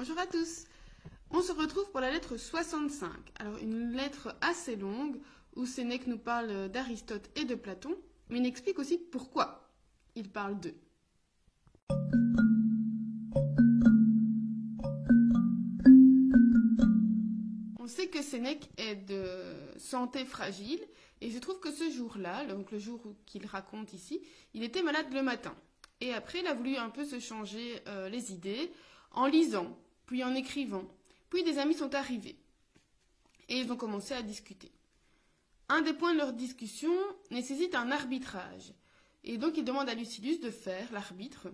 Bonjour à tous. On se retrouve pour la lettre 65. Alors une lettre assez longue où Sénèque nous parle d'Aristote et de Platon, mais il explique aussi pourquoi il parle d'eux. On sait que Sénèque est de santé fragile et je trouve que ce jour-là, donc le jour qu'il raconte ici, il était malade le matin. Et après, il a voulu un peu se changer euh, les idées en lisant, puis en écrivant. Puis des amis sont arrivés et ils ont commencé à discuter. Un des points de leur discussion nécessite un arbitrage. Et donc il demande à Lucilius de faire l'arbitre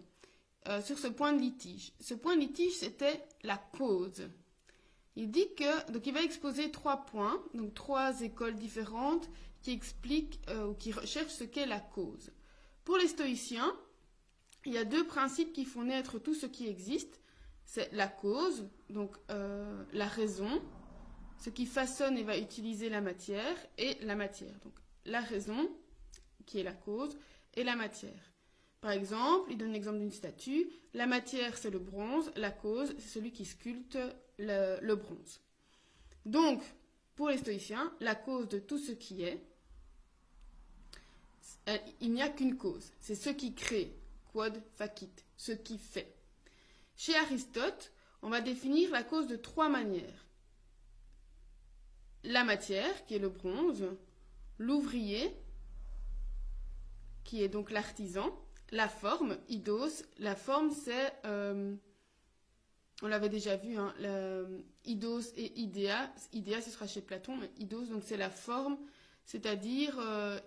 euh, sur ce point de litige. Ce point de litige, c'était la cause. Il dit que, donc il va exposer trois points, donc trois écoles différentes qui expliquent euh, ou qui recherchent ce qu'est la cause. Pour les stoïciens, il y a deux principes qui font naître tout ce qui existe. C'est la cause, donc euh, la raison, ce qui façonne et va utiliser la matière, et la matière. Donc la raison, qui est la cause, et la matière. Par exemple, il donne l'exemple d'une statue. La matière, c'est le bronze. La cause, c'est celui qui sculpte le, le, bronze. Donc, pour les stoïciens, la cause de tout ce qui est, il n'y a qu'une cause. C'est ce qui crée, quod facit, ce qui fait. Chez Aristote, on va définir la cause de trois manières. La matière, qui est le bronze, l'ouvrier, qui est donc l'artisan, la forme, idos, la forme c'est, euh, on l'avait déjà vu, hein, idos et idéa, idéa ce sera chez Platon, mais idos donc c'est la forme, c'est-à-dire, euh,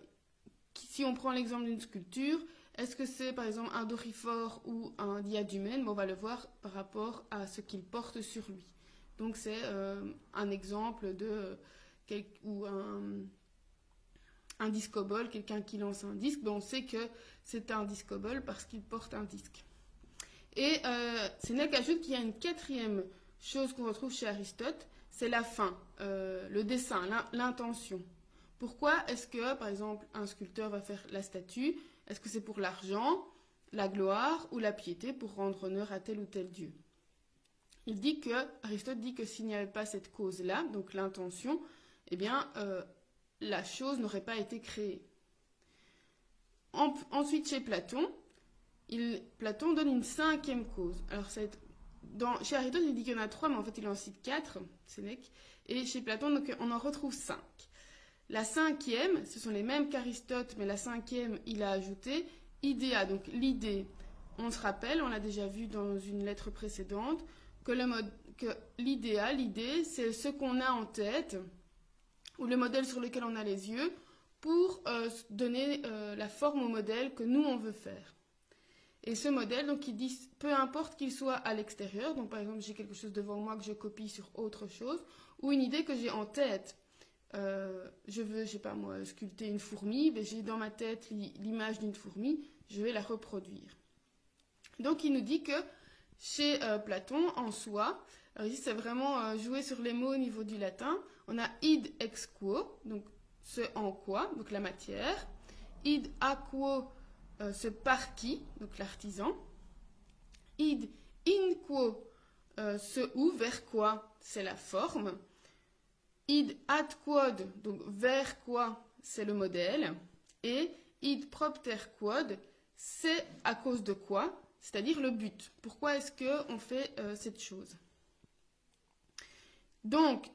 si on prend l'exemple d'une sculpture, est-ce que c'est par exemple un dorifort ou un diadumène On va le voir par rapport à ce qu'il porte sur lui. Donc c'est euh, un exemple de ou un, un discobol, quelqu'un qui lance un disque, on sait que c'est un discobol parce qu'il porte un disque. Et euh, Sénèque ajoute qu'il y a une quatrième chose qu'on retrouve chez Aristote, c'est la fin, euh, le dessin, l'intention. Pourquoi est-ce que, par exemple, un sculpteur va faire la statue? Est-ce que c'est pour l'argent, la gloire ou la piété pour rendre honneur à tel ou tel dieu? Il dit que, Aristote dit que s'il n'y avait pas cette cause-là, donc l'intention, eh bien, euh, la chose n'aurait pas été créée. En, ensuite, chez Platon, Platon donne une cinquième cause. Alors, chez Aristote, il dit qu'il y en a trois, mais en fait, il en cite quatre. Et chez Platon, donc, on en retrouve cinq. La cinquième, ce sont les mêmes qu'Aristote, mais la cinquième, il a ajouté idéa, donc l'idée. On se rappelle, on l'a déjà vu dans une lettre précédente, que l'idéal, l'idée, c'est ce qu'on a en tête, ou le modèle sur lequel on a les yeux pour euh, donner euh, la forme au modèle que nous on veut faire. Et ce modèle, donc, il dit, peu importe qu'il soit à l'extérieur, donc par exemple j'ai quelque chose devant moi que je copie sur autre chose, ou une idée que j'ai en tête. Euh, je veux, je sais pas moi, sculpter une fourmi, ben, j'ai dans ma tête l'image d'une fourmi, je vais la reproduire. Donc il nous dit que chez euh, Platon, en soi, ici c'est vraiment euh, jouer sur les mots au niveau du latin, on a id ex quo, donc ce en quoi, donc la matière, id a quo, ce par qui, donc l'artisan, id in quo, ce où, vers quoi, c'est la forme, id ad quod, donc vers quoi, c'est le modèle, et id propter quod, c'est à cause de quoi, c'est-à-dire le but. Pourquoi est-ce qu'on fait euh, cette chose? Donc,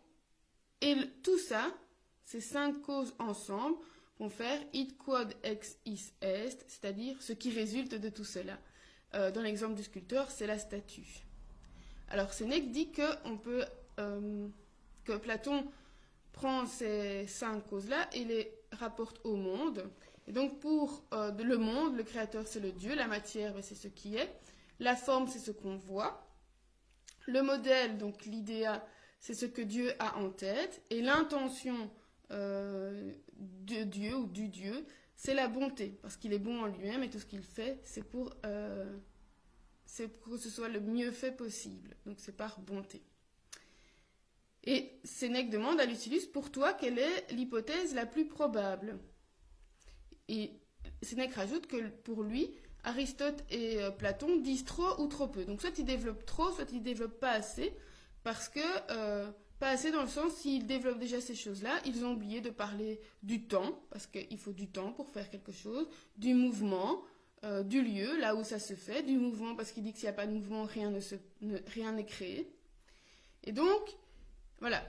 et tout ça, ces cinq causes ensemble, vont faire id quod ex is est, c'est-à-dire ce qui résulte de tout cela. Euh, dans l'exemple du sculpteur, c'est la statue. Alors Sénèque dit que on peut euh, que Platon prend ces cinq causes-là et les rapporte au monde. Et donc pour euh, le monde, le créateur c'est le Dieu, la matière ben, c'est ce qui est, la forme c'est ce qu'on voit, le modèle, donc l'idéa, c'est ce que Dieu a en tête, et l'intention euh, de Dieu ou du Dieu, c'est la bonté, parce qu'il est bon en lui-même et tout ce qu'il fait, c'est pour, euh, pour que ce soit le mieux fait possible. Donc c'est par bonté. Et Sénèque demande à Lucilius, pour toi, quelle est l'hypothèse la plus probable? Et Sénèque rajoute que pour lui, Aristote et euh, Platon disent trop ou trop peu. Donc soit ils développent trop, soit ils développent pas assez, parce que euh, pas assez dans le sens s'ils développent déjà ces choses-là, ils ont oublié de parler du temps, parce qu'il faut du temps pour faire quelque chose, du mouvement, euh, du lieu, là où ça se fait, du mouvement, parce qu'il dit que s'il n'y a pas de mouvement, ne ne- rien n'est créé. Et donc, voilà.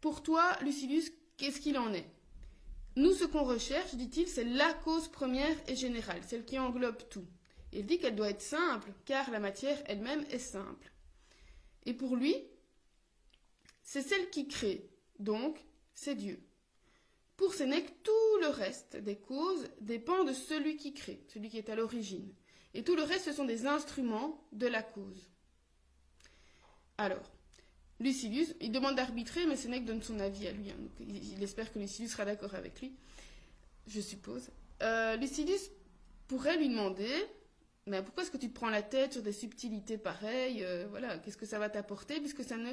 Pour toi, Lucilius, qu'est-ce qu'il en est? Nous, ce qu'on recherche, dit-il, c'est la cause première et générale, celle qui englobe tout. Il dit qu'elle doit être simple, car la matière elle-même est simple. Et pour lui, c'est celle qui crée, donc c'est Dieu. Pour Sénèque, tout le reste des causes dépend de celui qui crée, celui qui est à l'origine. Et tout le reste, ce sont des instruments de la cause. Alors, Lucilius, il demande d'arbitrer, mais Sénèque donne son avis à lui. hein, il espère que Lucilius sera d'accord avec lui, je suppose. Euh, Lucilius pourrait lui demander, mais pourquoi est-ce que tu te prends la tête sur des subtilités pareilles euh, Voilà, qu'est-ce que ça va t'apporter Puisque ça ne,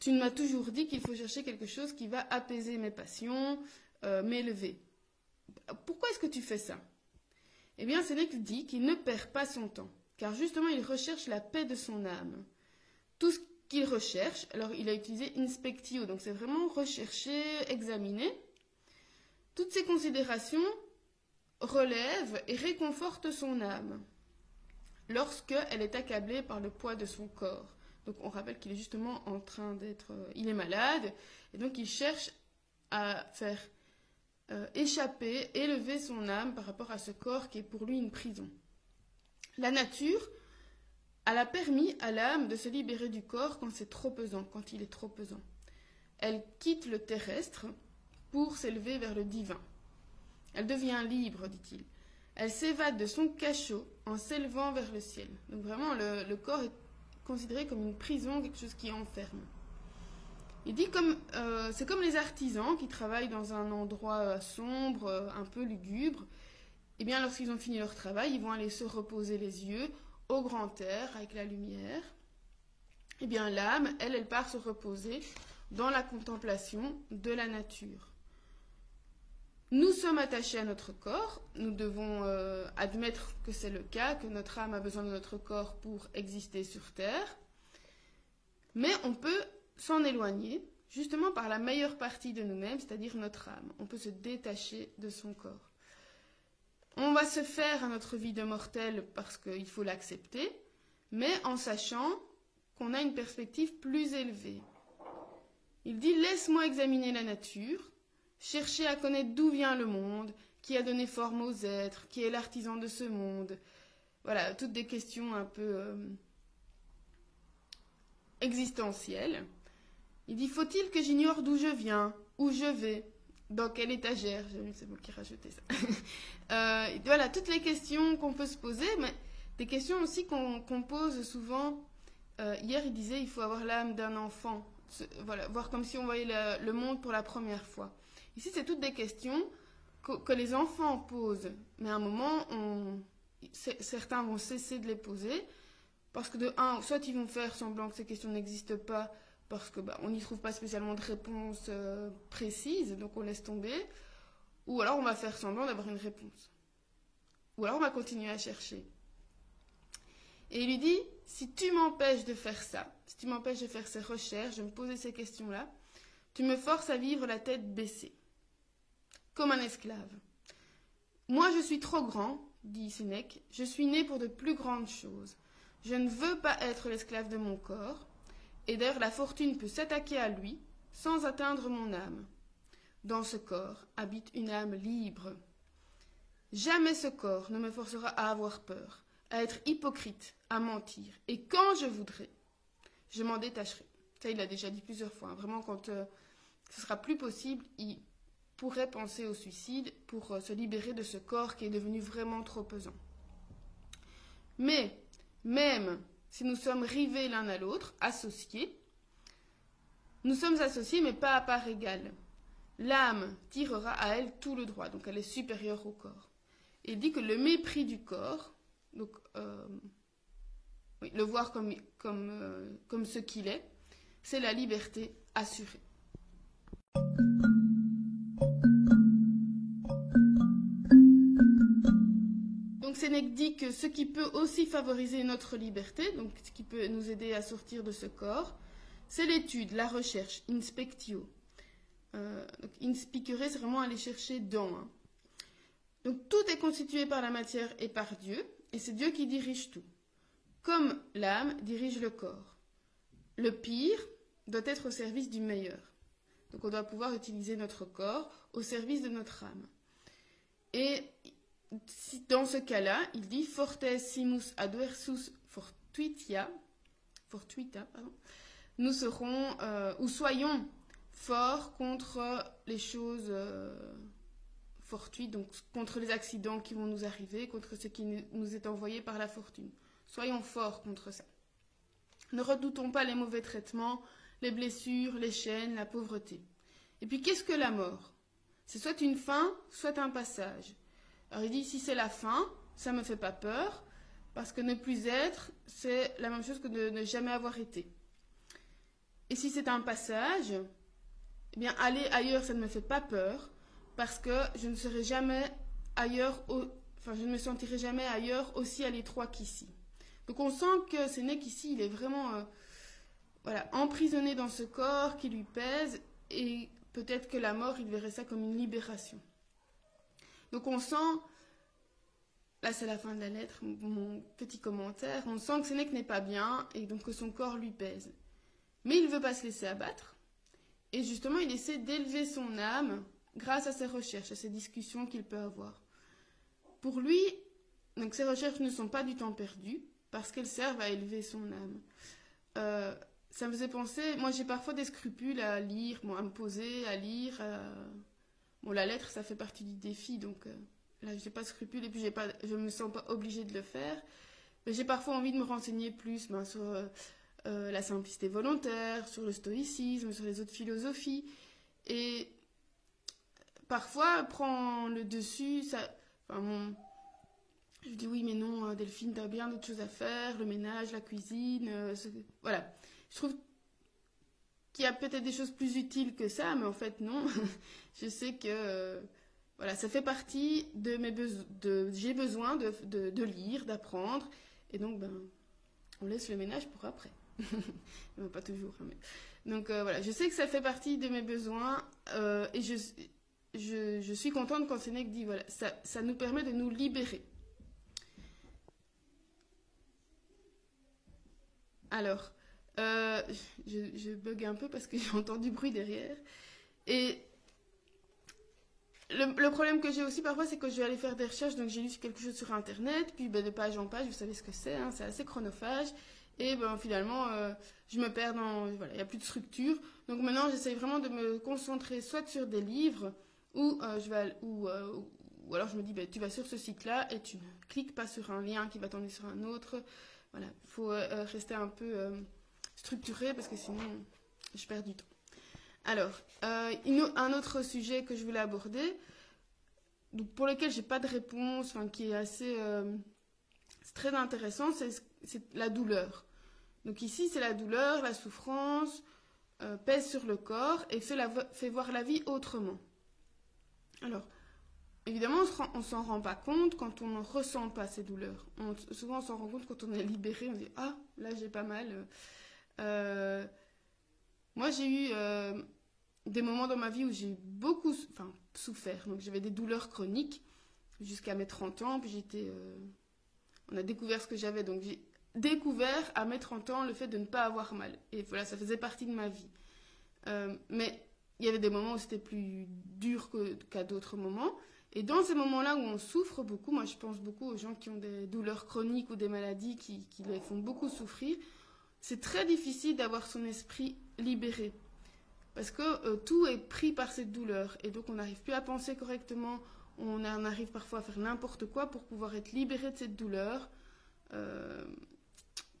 tu m'as toujours dit qu'il faut chercher quelque chose qui va apaiser mes passions, euh, m'élever. Pourquoi est-ce que tu fais ça? Eh bien, Sénèque dit qu'il ne perd pas son temps, car justement, il recherche la paix de son âme. Tout ce qu'il recherche, alors il a utilisé inspectio, donc c'est vraiment rechercher, examiner. Toutes ces considérations relèvent et réconfortent son âme lorsqu'elle est accablée par le poids de son corps. Donc on rappelle qu'il est justement en train d'être... euh, il est malade, et donc il cherche à faire euh, échapper, élever son âme par rapport à ce corps qui est pour lui une prison. La nature, elle a permis à l'âme de se libérer du corps quand c'est trop pesant, quand il est trop pesant. Elle quitte le terrestre pour s'élever vers le divin. Elle devient libre, dit-il. Elle s'évade de son cachot en s'élevant vers le ciel. Donc vraiment, le, corps est considéré comme une prison, quelque chose qui enferme. Il dit comme euh, c'est comme les artisans qui travaillent dans un endroit euh, sombre, euh, un peu lugubre. Eh bien, lorsqu'ils ont fini leur travail, ils vont aller se reposer les yeux au grand air avec la lumière. Eh bien, l'âme, elle, elle part se reposer dans la contemplation de la nature. Nous sommes attachés à notre corps, nous devons euh, admettre que c'est le cas, que notre âme a besoin de notre corps pour exister sur Terre, mais on peut s'en éloigner justement par la meilleure partie de nous-mêmes, c'est-à-dire notre âme. On peut se détacher de son corps. On va se faire à notre vie de mortel parce qu'il faut l'accepter, mais en sachant qu'on a une perspective plus élevée. Il dit Laisse-moi examiner la nature, chercher à connaître d'où vient le monde, qui a donné forme aux êtres, qui est l'artisan de ce monde. Voilà, toutes des questions un peu euh, existentielles. Il dit Faut-il que j'ignore d'où je viens, où je vais, dans quelle étagère J'ai vu, c'est moi qui ai rajouté ça. Euh, voilà, toutes les questions qu'on peut se poser, mais des questions aussi qu'on pose souvent. Euh, hier, il disait il faut avoir l'âme d'un enfant. Voilà, voir comme si on voyait le, monde pour la première fois. Ici, c'est toutes des questions que, les enfants posent, mais à un moment, certains vont cesser de les poser parce que de un, soit ils vont faire semblant que ces questions n'existent pas parce que bah, on n'y trouve pas spécialement de réponse euh, précise, donc on laisse tomber, ou alors on va faire semblant d'avoir une réponse, ou alors on va continuer à chercher. Et il lui dit, si tu m'empêches de faire ça, si tu m'empêches de faire ces recherches, de me poser ces questions-là, tu me forces à vivre la tête baissée, comme un esclave. Moi, je suis trop grand, dit Sénèque, je suis né pour de plus grandes choses. Je ne veux pas être l'esclave de mon corps, et d'ailleurs la fortune peut s'attaquer à lui sans atteindre mon âme. Dans ce corps habite une âme libre. Jamais ce corps ne me forcera à avoir peur, à être hypocrite, à mentir, et quand je voudrais, je m'en détacherai. Ça, il l'a déjà dit plusieurs fois. hein. Vraiment, quand euh, ce sera plus possible, il pourrait penser au suicide pour euh, se libérer de ce corps qui est devenu vraiment trop pesant. Mais, même si nous sommes rivés l'un à l'autre, associés, nous sommes associés mais pas à part égale. L'âme tirera à elle tout le droit, donc elle est supérieure au corps. Il dit que le mépris du corps, donc euh, le voir comme, comme, euh, comme ce qu'il est, c'est la liberté assurée. Sénèque dit que ce qui peut aussi favoriser notre liberté, donc ce qui peut nous aider à sortir de ce corps, c'est l'étude, la recherche, inspectio. Euh, donc inspicere, c'est vraiment aller chercher dans. hein. Donc tout est constitué par la matière et par Dieu, et c'est Dieu qui dirige tout. Comme l'âme dirige le corps. Le pire doit être au service du meilleur. Donc on doit pouvoir utiliser notre corps au service de notre âme. Et dans ce cas-là, il dit fortes simus adversus fortuitia, fortuita, nous serons euh, ou soyons forts contre les choses euh, fortuites, donc contre les accidents qui vont nous arriver, contre ce qui nous est envoyé par la fortune. Soyons forts contre ça. Ne redoutons pas les mauvais traitements, les blessures, les chaînes, la pauvreté. Et puis qu'est-ce que la mort? C'est soit une fin, soit un passage. Alors il dit si c'est la fin, ça me fait pas peur, parce que ne plus être, c'est la même chose que de ne jamais avoir été. Et si c'est un passage, eh bien aller ailleurs, ça ne me fait pas peur, parce que je ne serai jamais ailleurs, enfin je ne me sentirai jamais ailleurs aussi à l'étroit qu'ici. Donc on sent que Sénèque ici, il est vraiment euh, emprisonné dans ce corps qui lui pèse, et peut-être que la mort, il verrait ça comme une libération. Donc on sent, là c'est la fin de la lettre, mon, petit commentaire, on sent que Sénèque n'est pas bien et donc que son corps lui pèse. Mais il ne veut pas se laisser abattre et justement il essaie d'élever son âme grâce à ses recherches, à ces discussions qu'il peut avoir. Pour lui, donc ces recherches ne sont pas du temps perdu parce qu'elles servent à élever son âme. Euh, ça me faisait penser, moi j'ai parfois des scrupules à lire, à me poser, à lire. euh, Bon, la lettre, ça fait partie du défi, donc euh, là, j'ai pas de scrupules et puis j'ai pas, je me sens pas obligée de le faire. Mais j'ai parfois envie de me renseigner plus ben, sur euh, euh, la simplicité volontaire, sur le stoïcisme, sur les autres philosophies. Et parfois, prend le dessus, ça. Enfin, Je dis oui, mais non, Delphine, t'as bien d'autres choses à faire, le ménage, la cuisine, voilà. Je trouve qu'il y a peut-être des choses plus utiles que ça, mais en fait, non. je sais que euh, voilà, ça fait partie de mes besoins. J'ai besoin de, de, lire, d'apprendre, et donc ben, on laisse le ménage pour après. Pas toujours. hein, mais- Donc euh, voilà, je sais que ça fait partie de mes besoins, euh, et je, je, je suis contente quand Sénèque dit voilà, ça, ça nous permet de nous libérer. Alors, euh, je, je bug un peu parce que j'entends du bruit derrière. Et le, problème que j'ai aussi parfois, c'est que je vais aller faire des recherches. Donc, j'ai lu quelque chose sur Internet, puis ben, de page en page, vous savez ce que c'est, hein, c'est assez chronophage. Et ben, finalement, euh, je me perds dans. Voilà, il n'y a plus de structure. Donc, maintenant, j'essaye vraiment de me concentrer soit sur des livres, ou, euh, je vais, ou, ou alors je me dis, ben, tu vas sur ce site-là et tu ne cliques pas sur un lien qui va t'emmener sur un autre. Voilà, il faut rester un peu structuré parce que sinon je perds du temps. Alors, euh, un autre sujet que je voulais aborder, donc pour lequel j'ai pas de réponse, enfin, qui est assez euh, très intéressant, c'est la douleur. Donc ici, c'est la douleur, la souffrance euh, pèse sur le corps et fait, la fait voir la vie autrement. Alors, Évidemment, on on s'en rend pas compte quand on ne ressent pas ces douleurs. Souvent, on s'en rend compte quand on est libéré. On dit Ah, là, j'ai pas mal. Euh, moi, j'ai eu euh, des moments dans ma vie où j'ai beaucoup enfin, souffert. Donc, j'avais des douleurs chroniques jusqu'à mes 30 ans. Puis, j'étais. euh, on a découvert ce que j'avais. Donc, j'ai découvert à mes 30 ans le fait de ne pas avoir mal. Et voilà, ça faisait partie de ma vie. Euh, mais il y avait des moments où c'était plus dur qu'à d'autres moments. Et dans ces moments-là où on souffre beaucoup, moi je pense beaucoup aux gens qui ont des douleurs chroniques ou des maladies qui les font beaucoup souffrir, c'est très difficile d'avoir son esprit libéré. Parce que euh, tout est pris par cette douleur. Et donc on n'arrive plus à penser correctement, on en arrive parfois à faire n'importe quoi pour pouvoir être libéré de cette douleur. Euh,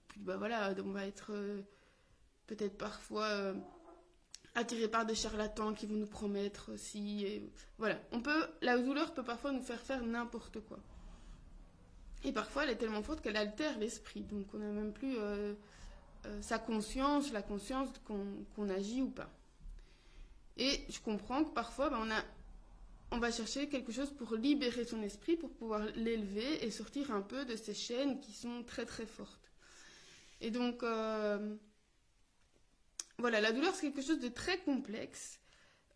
puis bah voilà, on va être euh, peut-être parfois... attirés par des charlatans qui vont nous promettre si voilà on peut la douleur peut parfois nous faire faire n'importe quoi et parfois elle est tellement forte qu'elle altère l'esprit donc on n'a même plus euh, sa conscience la conscience qu'on agit ou pas et je comprends que parfois ben, on a on va chercher quelque chose pour libérer son esprit, pour pouvoir l'élever et sortir un peu de ces chaînes qui sont très très fortes. Et donc, euh, voilà, la douleur, c'est quelque chose de très complexe.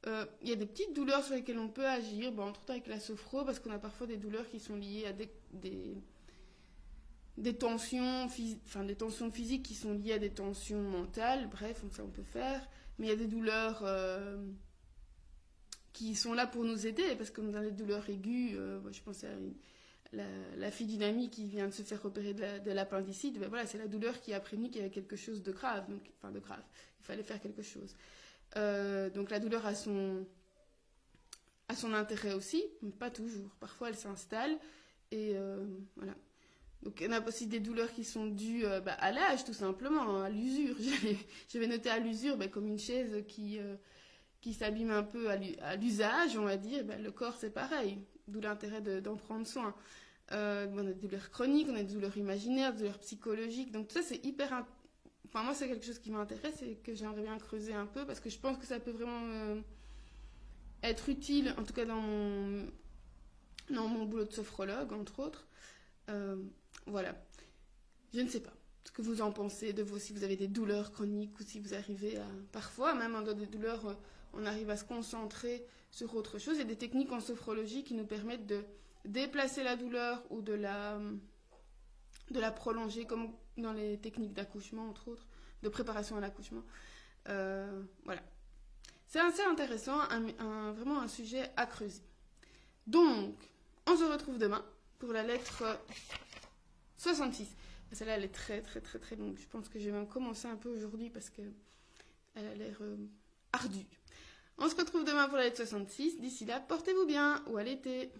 Euh, il y a des petites douleurs sur lesquelles on peut agir, entre autres avec la sophro, parce qu'on a parfois des douleurs qui sont liées à des, des tensions, enfin, des tensions physiques qui sont liées à des tensions mentales, bref, ça on peut faire. Mais il y a des douleurs euh, qui sont là pour nous aider, parce que dans les douleurs aiguës, euh, je pense à la, fille d'une amie qui vient de se faire opérer de l'appendicite, ben voilà, c'est la douleur qui a prévenu qu'il y avait quelque chose de grave, donc, enfin de grave, il fallait faire quelque chose. Euh, donc la douleur a son, a son intérêt aussi, mais pas toujours. Parfois elle s'installe et voilà. Donc en a aussi des douleurs qui sont dues euh, bah, à l'âge tout simplement, hein, à l'usure. Je vais noter à l'usure bah, comme une chaise qui, qui s'abîme un peu à l'usage, on va dire. Bah, le corps c'est pareil, d'où l'intérêt d'en prendre soin. on a des douleurs chroniques, on a des douleurs imaginaires, des douleurs psychologiques. Donc tout ça c'est hyper Enfin, moi, c'est quelque chose qui m'intéresse et que j'aimerais bien creuser un peu parce que je pense que ça peut vraiment euh, être utile, en tout cas dans mon, dans mon boulot de sophrologue, entre autres. Euh, voilà. Je ne sais pas ce que vous en pensez de vous, si vous avez des douleurs chroniques ou si vous arrivez à. Parfois, même dans des douleurs, euh, on arrive à se concentrer sur autre chose. Il y a des techniques en sophrologie qui nous permettent de déplacer la douleur ou de la, de la prolonger, comme dans les techniques d'accouchement, entre autres, de préparation à l'accouchement. Euh, voilà. C'est assez intéressant, vraiment un sujet à creuser. Donc, on se retrouve demain pour la lettre 66. Celle-là, elle est très, très, très, très longue. Je pense que je vais même commencer un peu aujourd'hui parce qu'elle a l'air euh, ardue. On se retrouve demain pour la lettre 66. D'ici là, portez-vous bien ou à l'été.